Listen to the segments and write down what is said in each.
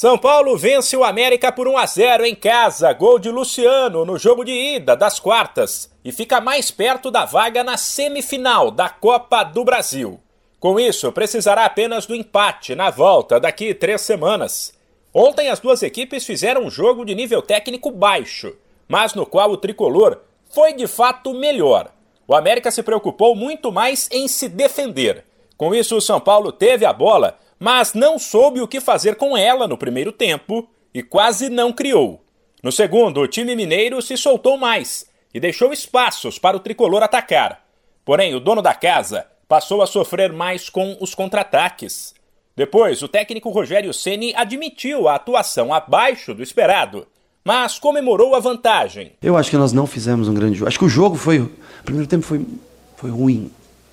São Paulo vence o América por 1 a 0 em casa, gol de Luciano no jogo de ida das quartas e fica mais perto da vaga na semifinal da Copa do Brasil. Com isso, precisará apenas do empate na volta daqui três semanas. Ontem as duas equipes fizeram um jogo de nível técnico baixo, mas no qual o tricolor foi de fato melhor. O América se preocupou muito mais em se defender. Com isso, o São Paulo teve a bola mas não soube o que fazer com ela no primeiro tempo e quase não criou. No segundo, o time mineiro se soltou mais e deixou espaços para o tricolor atacar. Porém, o dono da casa passou a sofrer mais com os contra-ataques. Depois, o técnico Rogério Ceni admitiu a atuação abaixo do esperado, mas comemorou a vantagem. Eu acho que nós não fizemos um grande jogo. Acho que o jogo foi. O primeiro tempo foi, foi ruim.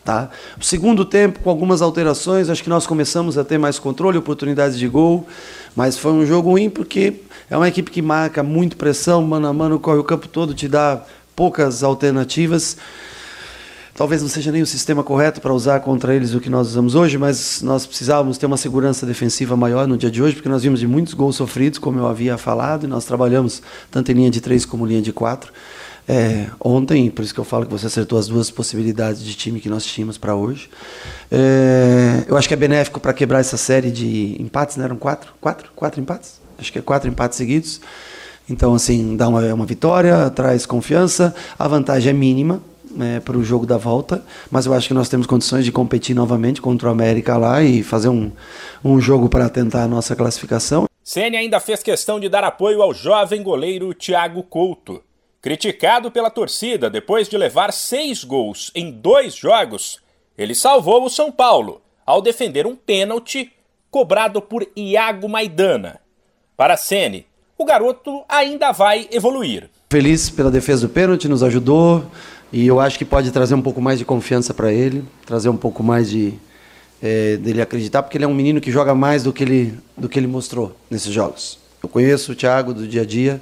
Tá? O segundo tempo, com algumas alterações, acho que nós começamos a ter mais controle, oportunidades de gol, mas foi um jogo ruim porque é uma equipe que marca muito pressão, mano a mano, corre o campo todo, te dá poucas alternativas. Talvez não seja nem o sistema correto para usar contra eles o que nós usamos hoje, mas nós precisávamos ter uma segurança defensiva maior no dia de hoje, porque nós vimos de muitos gols sofridos, como eu havia falado, e nós trabalhamos tanto em linha de três como linha de quatro é, ontem, por isso que eu falo que você acertou as duas possibilidades de time que nós tínhamos para hoje. É, eu acho que é benéfico para quebrar essa série de empates, né? Eram quatro? Quatro? Quatro empates? Acho que é quatro empates seguidos. Então, assim, dá uma, uma vitória, traz confiança. A vantagem é mínima né, para o jogo da volta, mas eu acho que nós temos condições de competir novamente contra o América lá e fazer um, um jogo para tentar a nossa classificação. Ceni ainda fez questão de dar apoio ao jovem goleiro Thiago Couto. Criticado pela torcida depois de levar seis gols em dois jogos, ele salvou o São Paulo ao defender um pênalti cobrado por Iago Maidana. Para Sene, o garoto ainda vai evoluir. Feliz pela defesa do pênalti, nos ajudou e eu acho que pode trazer um pouco mais de confiança para ele, trazer um pouco mais de é, dele acreditar, porque ele é um menino que joga mais do que ele do que ele mostrou nesses jogos. Eu conheço o Thiago do dia a dia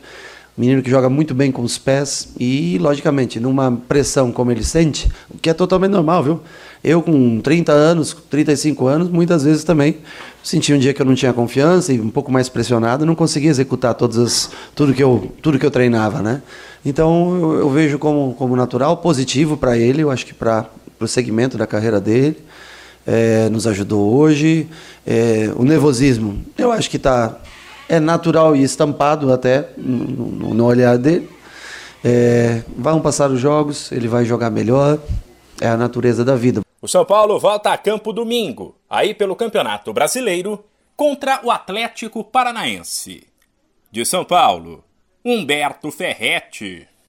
menino que joga muito bem com os pés e, logicamente, numa pressão como ele sente, o que é totalmente normal, viu? Eu, com 30 anos, 35 anos, muitas vezes também senti um dia que eu não tinha confiança e um pouco mais pressionado, não conseguia executar todas as, tudo, que eu, tudo que eu treinava, né? Então, eu, eu vejo como, como natural, positivo para ele, eu acho que para o segmento da carreira dele. É, nos ajudou hoje. É, o nervosismo, eu acho que está é natural e estampado até no, no olhar dele. É, vão passar os jogos, ele vai jogar melhor, é a natureza da vida. O São Paulo volta a campo domingo, aí pelo Campeonato Brasileiro, contra o Atlético Paranaense. De São Paulo, Humberto Ferretti.